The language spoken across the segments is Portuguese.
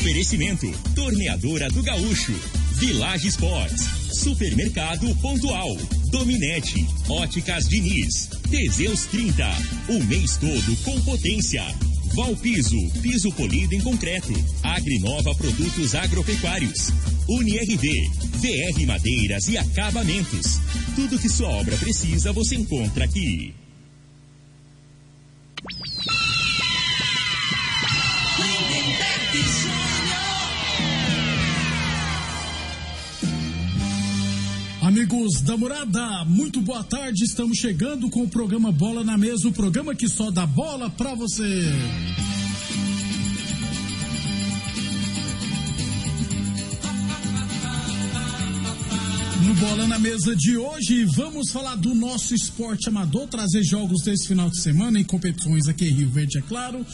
Oferecimento: Torneadora do Gaúcho, Village Sports, Supermercado Pontual, Dominete, Óticas Diniz, Teseus 30, o mês todo com potência. Valpiso, piso polido em concreto. Agrinova Produtos Agropecuários. UniRV, VR Madeiras e Acabamentos. Tudo que sua obra precisa você encontra aqui. Amigos da morada, muito boa tarde. Estamos chegando com o programa Bola na Mesa o programa que só dá bola pra você. No Bola na Mesa de hoje, vamos falar do nosso esporte amador, trazer jogos desse final de semana em competições aqui em Rio Verde, é claro.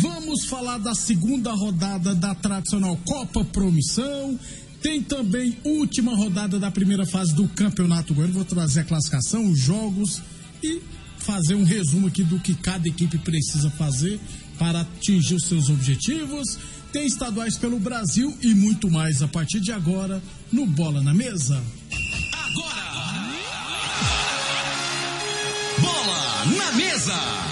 Vamos falar da segunda rodada da tradicional Copa Promissão tem também última rodada da primeira fase do Campeonato Goiano. Vou trazer a classificação, os jogos e fazer um resumo aqui do que cada equipe precisa fazer para atingir os seus objetivos. Tem estaduais pelo Brasil e muito mais a partir de agora no Bola na Mesa. Agora! Bola na Mesa!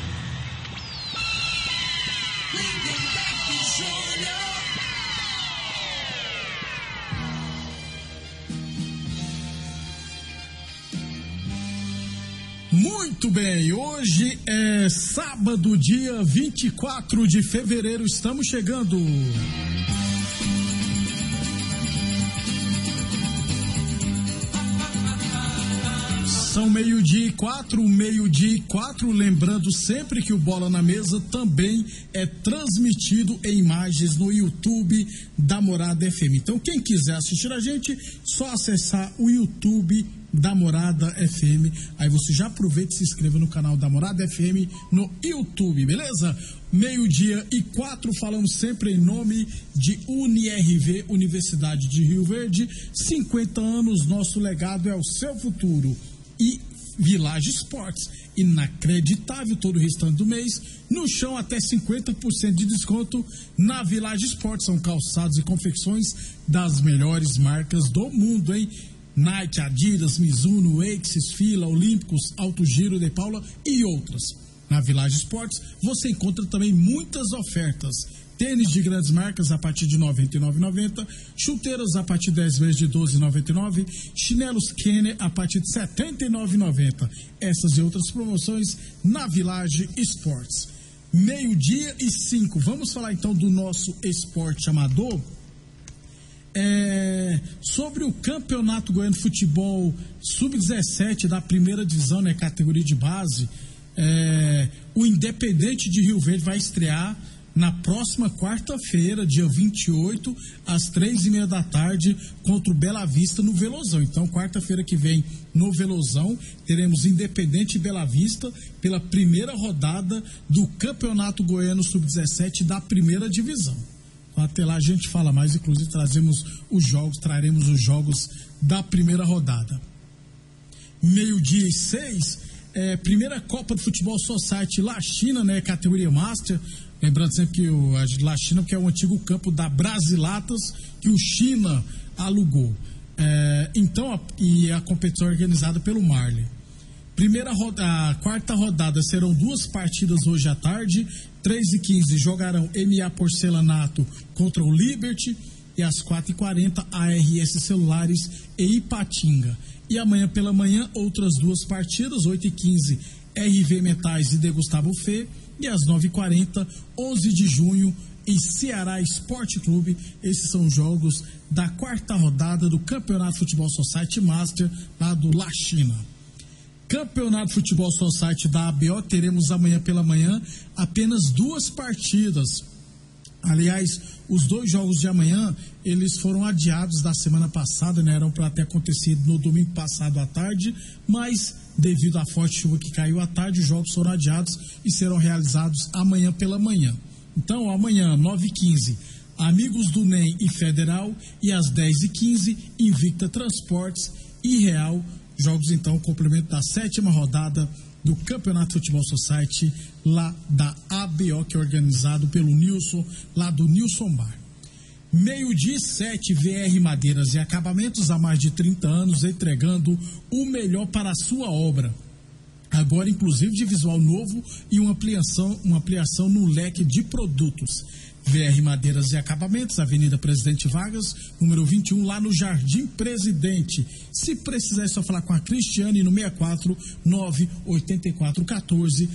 Muito bem, hoje é sábado, dia 24 de fevereiro, estamos chegando. São meio-dia e quatro, meio-dia e quatro. Lembrando sempre que o Bola na Mesa também é transmitido em imagens no YouTube da Morada FM. Então, quem quiser assistir a gente, só acessar o YouTube da Morada FM. Aí você já aproveita e se inscreva no canal da Morada FM no YouTube, beleza? Meio-dia e quatro, falamos sempre em nome de UniRV, Universidade de Rio Verde. 50 anos, nosso legado é o seu futuro. E Village Sports. Inacreditável todo o restante do mês. No chão, até 50% de desconto na Village Sports. São calçados e confecções das melhores marcas do mundo, hein? Nike, Adidas, Mizuno, Axis, Fila, Olímpicos, Alto Giro de Paula e outras. Na Village Sports você encontra também muitas ofertas. Tênis de grandes marcas a partir de R$ 99,90. Chuteiras a partir de 10 vezes de R$ 12,99. Chinelos Kenner a partir de R$ 79,90. Essas e outras promoções na Village Sports. Meio-dia e cinco. Vamos falar então do nosso esporte amador. É, sobre o Campeonato Goiano de Futebol Sub-17 da primeira divisão, né, categoria de base, é, o Independente de Rio Verde vai estrear na próxima quarta-feira, dia 28, às três e meia da tarde, contra o Bela Vista no Velozão. Então, quarta-feira que vem, no Velozão, teremos Independente e Bela Vista pela primeira rodada do Campeonato Goiano Sub-17 da primeira divisão. Até lá a gente fala mais, inclusive trazemos os jogos, traremos os jogos da primeira rodada. Meio-dia e seis, é, primeira Copa do Futebol Society La China, né? Categoria Master. Lembrando sempre que o a China, que é o antigo campo da Brasilatas, que o China alugou. É, então, a, e a competição é organizada pelo Marley. Primeira roda, a quarta rodada serão duas partidas hoje à tarde. 3 e 15 jogarão MA Porcelanato contra o Liberty. E às 4h40, ARS Celulares e Ipatinga. E amanhã pela manhã, outras duas partidas, 8 e 15 RV Metais e de Gustavo Fê. E às 9h40, 11 de junho, e Ceará Esporte Clube. Esses são os jogos da quarta rodada do Campeonato Futebol Society Master lá do La China. Campeonato Futebol Society da ABO, teremos amanhã pela manhã apenas duas partidas. Aliás, os dois jogos de amanhã, eles foram adiados da semana passada, né? Eram para ter acontecido no domingo passado à tarde, mas devido à forte chuva que caiu à tarde, os jogos foram adiados e serão realizados amanhã pela manhã. Então, amanhã, 9h15, Amigos do NEM e Federal. E às 10h15, Invicta Transportes e Real. Jogos então, complemento da sétima rodada do Campeonato Futebol Society, lá da ABO, que é organizado pelo Nilson, lá do Nilson Bar. Meio-dia 7 VR Madeiras e Acabamentos há mais de 30 anos, entregando o melhor para a sua obra. Agora, inclusive, de visual novo e uma ampliação, uma ampliação no leque de produtos. VR Madeiras e Acabamentos, Avenida Presidente Vargas, número 21, lá no Jardim Presidente. Se precisar, é só falar com a Cristiane no 64 984 14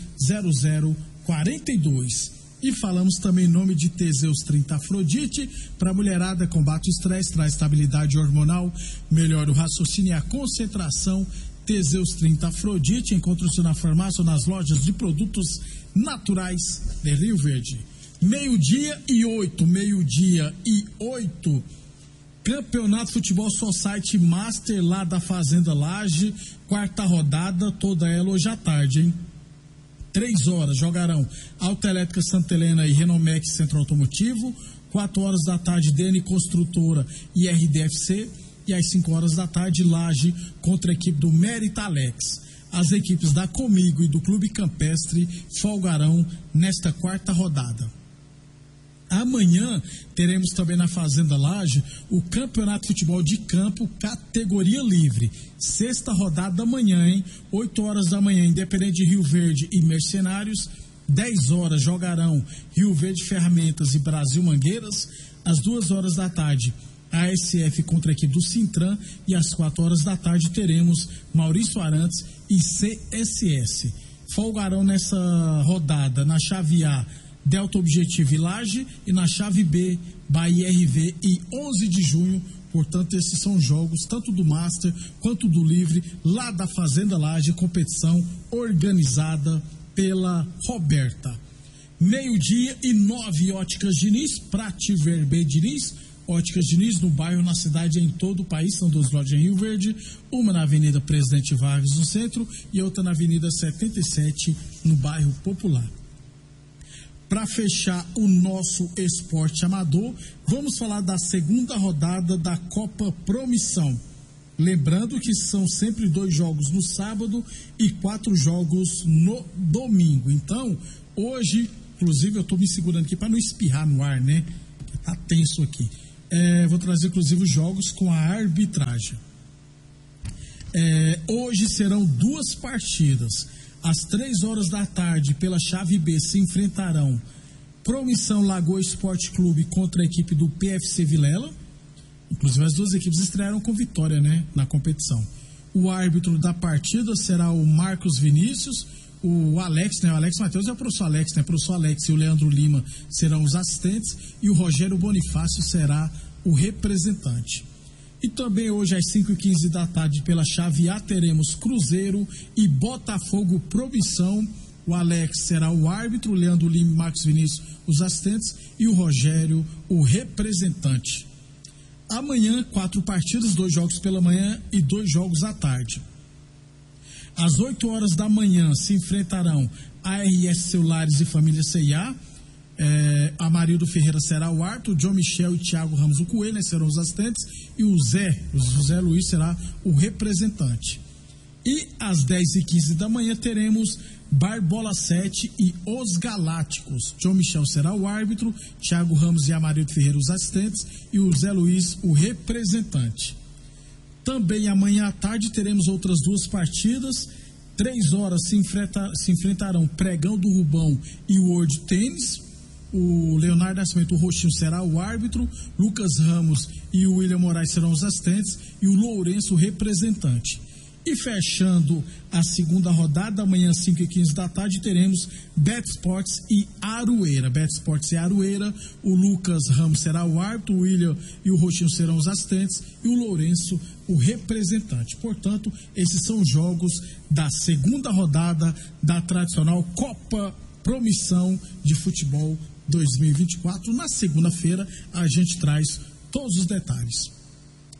0042. E falamos também em nome de Teseus 30 Afrodite, para mulherada, combate o estresse, traz estabilidade hormonal, melhora o raciocínio e a concentração. Teseus 30 Afrodite, encontra-se na farmácia ou nas lojas de produtos naturais de Rio Verde. Meio-dia e oito, meio-dia e oito. Campeonato Futebol Society Master lá da Fazenda Laje, quarta rodada, toda ela hoje à tarde, hein? Três horas jogarão Autoelétrica Santa Helena e Renomex Centro Automotivo. Quatro horas da tarde, DN Construtora e RDFC. E às cinco horas da tarde, Laje contra a equipe do Meritalex. As equipes da Comigo e do Clube Campestre folgarão nesta quarta rodada. Amanhã teremos também na Fazenda Laje o Campeonato de Futebol de Campo, categoria livre. Sexta rodada da manhã, hein? 8 horas da manhã, Independente de Rio Verde e Mercenários. 10 horas jogarão Rio Verde Ferramentas e Brasil Mangueiras. Às 2 horas da tarde, ASF contra a equipe do Sintran. E às 4 horas da tarde teremos Maurício Arantes e CSS. Folgarão nessa rodada na chave A Delta Objetivo e Laje, e na chave B, Bahia RV e 11 de junho. Portanto, esses são jogos, tanto do Master quanto do Livre, lá da Fazenda Laje, competição organizada pela Roberta. Meio-dia e nove óticas Diniz, Prate Verbe Diniz, Óticas Diniz no bairro, na cidade, em todo o país. São duas lojas em Rio Verde, uma na Avenida Presidente Vargas, no centro, e outra na Avenida 77, no bairro Popular para fechar o nosso esporte amador, vamos falar da segunda rodada da Copa Promissão. Lembrando que são sempre dois jogos no sábado e quatro jogos no domingo. Então, hoje, inclusive, eu estou me segurando aqui para não espirrar no ar, né? Tá tenso aqui. É, vou trazer, inclusive, os jogos com a arbitragem. É, hoje serão duas partidas. Às três horas da tarde, pela chave B, se enfrentarão Promissão Lagoa Esporte Clube contra a equipe do PFC Vilela. Inclusive, as duas equipes estrearam com vitória né, na competição. O árbitro da partida será o Marcos Vinícius. O Alex, né? O Alex Matheus é o professor Alex, né? O professor Alex e o Leandro Lima serão os assistentes. E o Rogério Bonifácio será o representante. E também hoje às 5h15 da tarde, pela chave A, teremos Cruzeiro e Botafogo Promissão. O Alex será o árbitro, o Leandro Lima e Marcos Vinícius os assistentes e o Rogério o representante. Amanhã, quatro partidas, dois jogos pela manhã e dois jogos à tarde. Às 8 horas da manhã se enfrentarão ARS Celulares e Família CIA é, Amarildo Ferreira será o árbitro, John Michel e Thiago Ramos o Coelho né, serão os assistentes e o Zé, o José Luiz será o representante. E às 10h15 da manhã teremos Barbola 7 e Os Galácticos. John Michel será o árbitro, Thiago Ramos e Amarildo Ferreira os assistentes e o Zé Luiz o representante. Também amanhã à tarde teremos outras duas partidas. Três horas se, enfrenta, se enfrentarão Pregão do Rubão e World Tênis o Leonardo Nascimento, o Roxinho, será o árbitro, Lucas Ramos e o William Moraes serão os assistentes e o Lourenço o representante. E fechando a segunda rodada, amanhã 5 e 15 da tarde, teremos Bet Sports e Arueira. Bet Sports e Arueira, o Lucas Ramos será o árbitro, o William e o Roxinho serão os assistentes e o Lourenço o representante. Portanto, esses são os jogos da segunda rodada da tradicional Copa Promissão de Futebol 2024. Na segunda-feira, a gente traz todos os detalhes.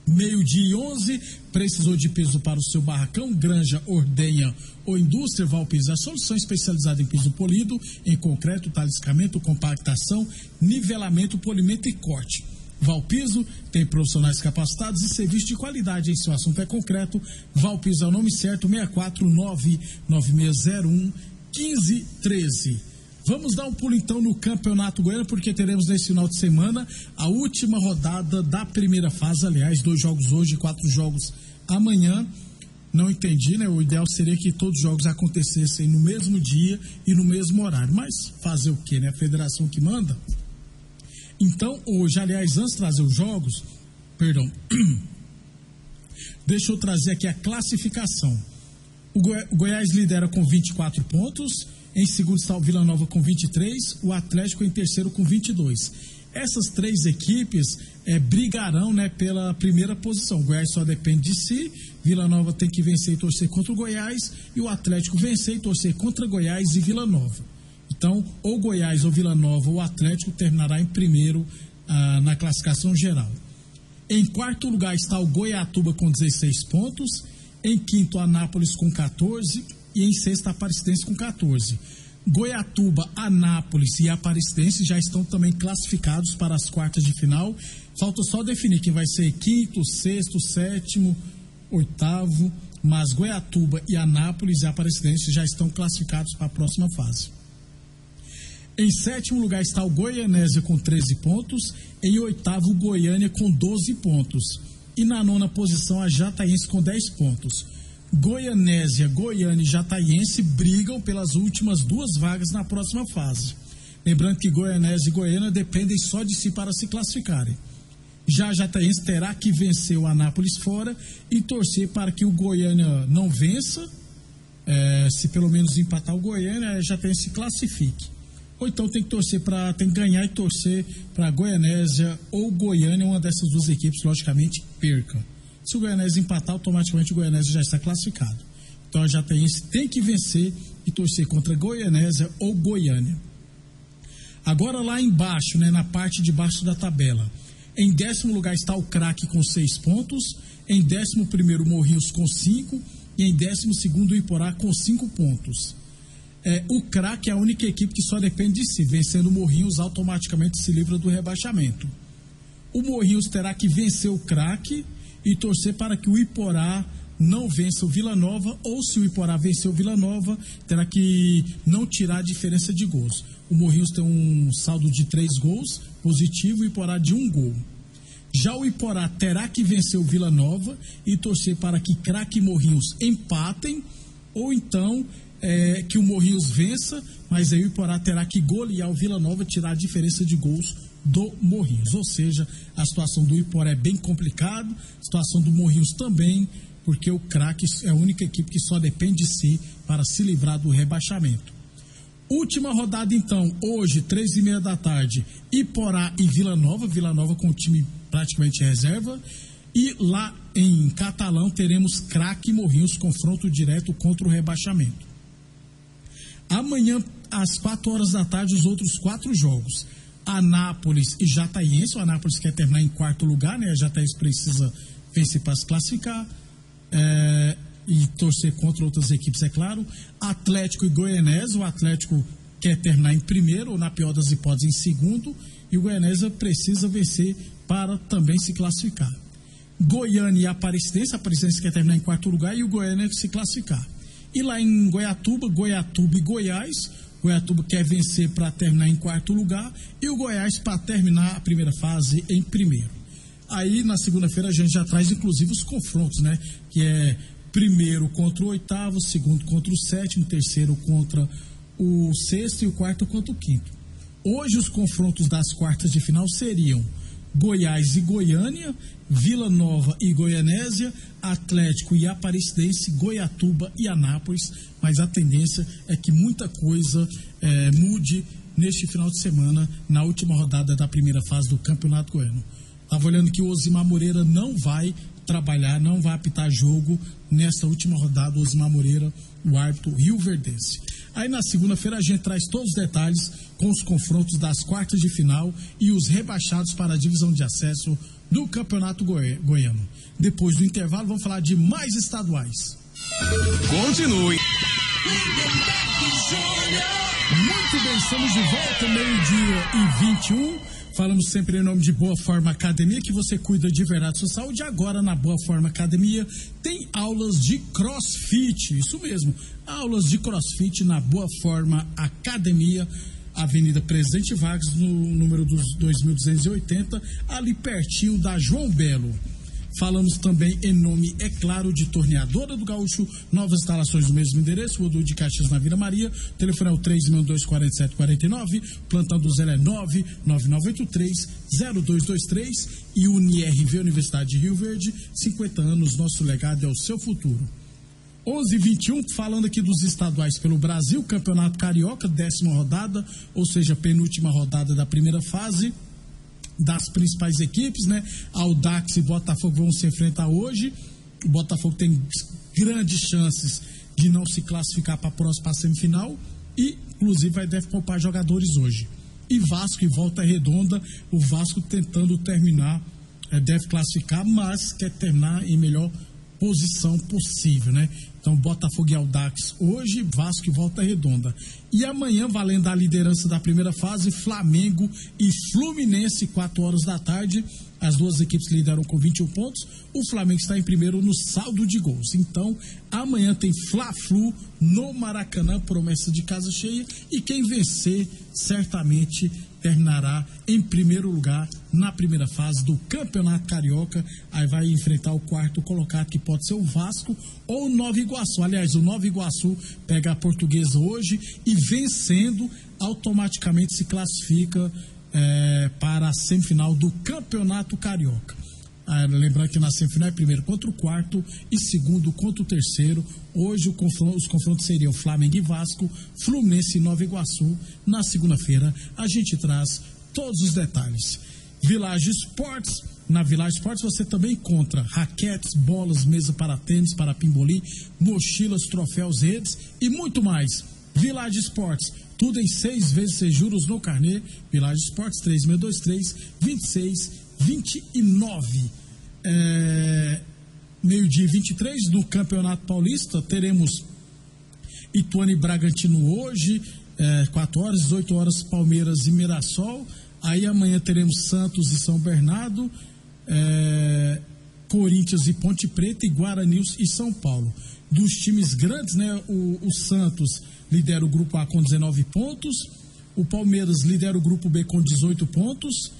Meio-dia e 11, precisou de piso para o seu barracão, granja, ordenha ou indústria, Valpiso. A solução especializada em piso polido, em concreto, taliscamento, compactação, nivelamento, polimento e corte. Valpiso tem profissionais capacitados e serviço de qualidade em seu assunto é concreto. Valpiso é o nome certo, 649 9601 1513. Vamos dar um pulo então no Campeonato Goiano, porque teremos nesse final de semana a última rodada da primeira fase. Aliás, dois jogos hoje, quatro jogos amanhã. Não entendi, né? O ideal seria que todos os jogos acontecessem no mesmo dia e no mesmo horário. Mas fazer o quê, né? A federação que manda. Então, hoje, aliás, antes de trazer os jogos, perdão, deixa eu trazer aqui a classificação. O, Goiás lidera com 24 pontos. Em segundo está o Vila Nova com 23, o Atlético em terceiro com 22. Essas três equipes é, brigarão né, pela primeira posição. O Goiás só depende de si, Vila Nova tem que vencer e torcer contra o Goiás, e o Atlético vencer e torcer contra Goiás e Vila Nova. Então, ou Goiás ou Vila Nova ou Atlético terminará em primeiro ah, na classificação geral. Em quarto lugar está o Goiatuba com 16 pontos, em quinto, Anápolis com 14 e em sexta, Aparecidense com 14. Goiatuba, Anápolis e Aparecidense já estão também classificados para as quartas de final. Falta só definir quem vai ser quinto, sexto, sétimo, oitavo. Mas Goiatuba e Anápolis e Aparecidense já estão classificados para a próxima fase. Em sétimo lugar está o Goianésia com 13 pontos. Em oitavo, Goiânia com 12 pontos. E na nona posição, a Jataense com 10 pontos. Goianésia, Goiânia e Jataiense brigam pelas últimas duas vagas na próxima fase. Lembrando que Goianésia e Goiânia dependem só de si para se classificarem. Já a Jataiense terá que vencer o Anápolis fora e torcer para que o Goiânia não vença. É, se pelo menos empatar o Goiânia, a Jataiense se classifique. Ou então tem que torcer para tem que ganhar e torcer para Goianésia ou Goiânia, uma dessas duas equipes, logicamente, perca. Se o Goianese empatar, automaticamente o Goianese já está classificado. Então a Jataiense tem que vencer e torcer contra Goianésia ou Goiânia. Agora lá embaixo, né, na parte de baixo da tabela. Em décimo lugar está o Craque com seis pontos. Em décimo primeiro, Morrinhos com cinco. E em décimo segundo, o Iporá com cinco pontos. É, o Craque é a única equipe que só depende de si. Vencendo o Morrinhos, automaticamente se livra do rebaixamento. O Morrinhos terá que vencer o Craque e torcer para que o Iporá não vença o Vila Nova, ou se o Iporá vencer o Vila Nova, terá que não tirar a diferença de gols. O Morrinhos tem um saldo de três gols positivo e o Iporá de um gol. Já o Iporá terá que vencer o Vila Nova e torcer para que Craque e Morrinhos empatem, ou então é, que o Morrinhos vença, mas aí o Iporá terá que golear o Vila Nova, tirar a diferença de gols do Morrinhos. Ou seja, a situação do Iporé é bem complicada, a situação do Morrinhos também, porque o craque é a única equipe que só depende de si para se livrar do rebaixamento. Última rodada, então, hoje, três e meia da tarde, Iporá e Vila Nova, Vila Nova com o time praticamente reserva. E lá em Catalão teremos craque e Morrinhos, confronto direto contra o rebaixamento. Amanhã, às quatro horas da tarde, os outros quatro jogos. Anápolis e Jataiense. O Anápolis quer terminar em quarto lugar, né? A Jataiense precisa vencer para se classificar. É, e torcer contra outras equipes, é claro. Atlético e Goianésia. O Atlético quer terminar em primeiro, ou na pior das hipóteses, em segundo. E o Goianésia precisa vencer para também se classificar. Goiânia e Aparecidense. A Aparecidense quer terminar em quarto lugar e o Goiânia se classificar. E lá em Goiatuba, Goiatuba e Goiás. Goiatuba quer vencer para terminar em quarto lugar e o Goiás para terminar a primeira fase em primeiro. Aí na segunda-feira a gente já traz inclusive os confrontos, né? Que é primeiro contra o oitavo, segundo contra o sétimo, terceiro contra o sexto e o quarto contra o quinto. Hoje os confrontos das quartas de final seriam Goiás e Goiânia, Vila Nova e Goianésia, Atlético e Aparecidense, Goiatuba e Anápolis, mas a tendência é que muita coisa é, mude neste final de semana, na última rodada da primeira fase do Campeonato Goiano. Estava olhando que o Osimar Moreira não vai trabalhar, não vai apitar jogo nesta última rodada, o Osimar Moreira, o árbitro Rio Verdense. Aí na segunda-feira a gente traz todos os detalhes com os confrontos das quartas de final e os rebaixados para a divisão de acesso do Campeonato Goiano. Depois do intervalo, vamos falar de mais estaduais. Continue. Muito bem, estamos de volta, meio-dia e 21. Falamos sempre em nome de Boa Forma Academia, que você cuida de verdade sua saúde. Agora, na Boa Forma Academia, tem aulas de crossfit. Isso mesmo, aulas de crossfit na Boa Forma Academia. Avenida Presidente Vargas, no número dos 2280, ali pertinho da João Belo. Falamos também em nome, é claro, de Torneadora do Gaúcho, novas instalações do mesmo endereço, Rodul de Caixas na Vila Maria, telefone é o 3624749, plantão do Zé é 99983-0223 e UniRV Universidade de Rio Verde, 50 anos, nosso legado é o seu futuro. 11 21 falando aqui dos estaduais pelo Brasil, Campeonato Carioca, décima rodada, ou seja, penúltima rodada da primeira fase das principais equipes, né? Aldax e Botafogo vão se enfrentar hoje. O Botafogo tem grandes chances de não se classificar para a próxima semifinal e, inclusive, vai deve poupar jogadores hoje. E Vasco e Volta Redonda, o Vasco tentando terminar, é, deve classificar, mas quer terminar em melhor posição possível, né? Então, Botafogo e Aldax hoje, Vasco e Volta Redonda. E amanhã, valendo a liderança da primeira fase, Flamengo e Fluminense, 4 horas da tarde. As duas equipes lideram com 21 pontos. O Flamengo está em primeiro no saldo de gols. Então, amanhã tem Fla-Flu no Maracanã, promessa de casa cheia. E quem vencer, certamente terminará em primeiro lugar na primeira fase do Campeonato Carioca. Aí vai enfrentar o quarto colocado, que pode ser o Vasco ou o Nova Iguaçu. Aliás, o Nova Iguaçu pega a portuguesa hoje e vencendo, automaticamente se classifica é, para a semifinal do Campeonato Carioca. Ah, lembrando que na semifinal é primeiro contra o quarto e segundo contra o terceiro. Hoje confronto, os confrontos seriam Flamengo e Vasco, Fluminense e Nova Iguaçu. Na segunda-feira a gente traz todos os detalhes. Village Sports. Na Village Sports você também encontra raquetes, bolas, mesa para tênis, para pimbolim, mochilas, troféus, redes e muito mais. Village Sports, tudo em seis vezes sem juros no carnê. Village Sports 3623 2629. É, Meio-dia 23 do Campeonato Paulista, teremos Ituano e Bragantino hoje, é, 4 horas, 18 horas, Palmeiras e Mirassol. Aí amanhã teremos Santos e São Bernardo, é, Corinthians e Ponte Preta e Guarani e São Paulo. Dos times grandes, né? O, o Santos lidera o grupo A com 19 pontos, o Palmeiras lidera o grupo B com 18 pontos.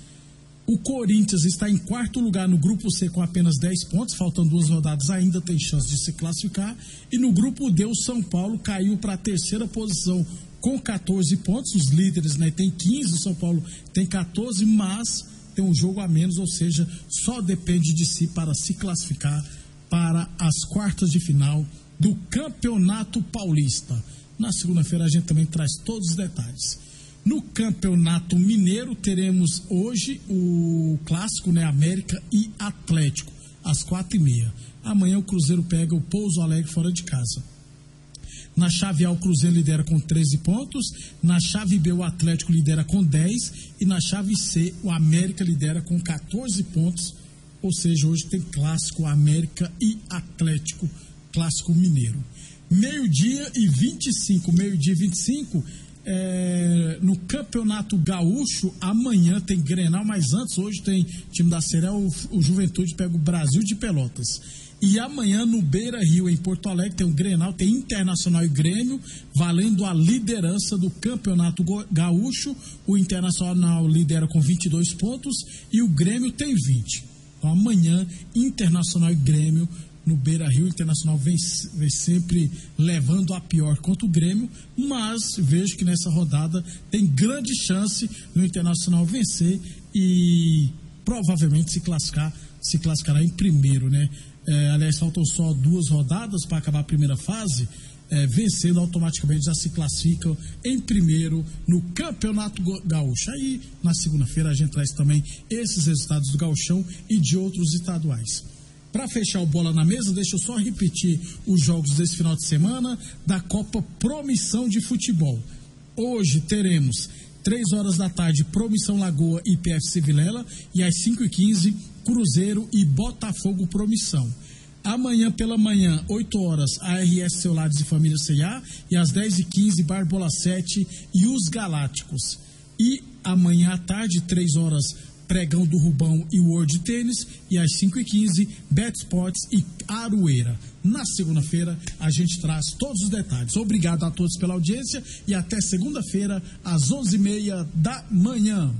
O Corinthians está em quarto lugar no grupo C com apenas 10 pontos, faltando duas rodadas, ainda tem chance de se classificar. E no grupo D, o São Paulo caiu para a terceira posição com 14 pontos. Os líderes né, tem 15, o São Paulo tem 14, mas tem um jogo a menos, ou seja, só depende de si para se classificar para as quartas de final do Campeonato Paulista. Na segunda-feira a gente também traz todos os detalhes. No Campeonato Mineiro teremos hoje o clássico, né? América e Atlético, às quatro e meia. Amanhã o Cruzeiro pega o Pouso Alegre fora de casa. Na chave A, o Cruzeiro lidera com 13 pontos. Na chave B, o Atlético lidera com 10. E na chave C, o América lidera com 14 pontos. Ou seja, hoje tem clássico América e Atlético, clássico mineiro. Meio-dia e 25, meio-dia e 25, é, no Campeonato Gaúcho, amanhã tem Grenal, mas antes, hoje tem time da Série o, o Juventude pega o Brasil de Pelotas. E amanhã no Beira Rio, em Porto Alegre, tem o Grenal, tem Internacional e Grêmio, valendo a liderança do Campeonato Gaúcho. O Internacional lidera com 22 pontos e o Grêmio tem 20. Então amanhã, Internacional e Grêmio no Beira Rio Internacional vem, vem, sempre levando a pior contra o Grêmio, mas vejo que nessa rodada tem grande chance do Internacional vencer e provavelmente se classificar, se classificará em primeiro, né? É, aliás, faltam só duas rodadas para acabar a primeira fase. É, vencendo automaticamente já se classificam em primeiro no Campeonato Gaúcho. Aí na segunda-feira a gente traz também esses resultados do Gauchão e de outros estaduais. Para fechar o bola na mesa, deixa eu só repetir os jogos desse final de semana da Copa Promissão de Futebol. Hoje teremos 3 horas da tarde, Promissão Lagoa e PFC Vilela. E às 5 e 15 Cruzeiro e Botafogo Promissão. Amanhã pela manhã, 8 horas, ARS Celulares e Família C&A. E às 10 e 15 Barbola 7 e os Galácticos. E amanhã à tarde, 3 horas, Pregão do Rubão e World Tênis. E às 5h15, Bet Sports e Aroeira. Na segunda-feira, a gente traz todos os detalhes. Obrigado a todos pela audiência e até segunda-feira, às 11h30 da manhã.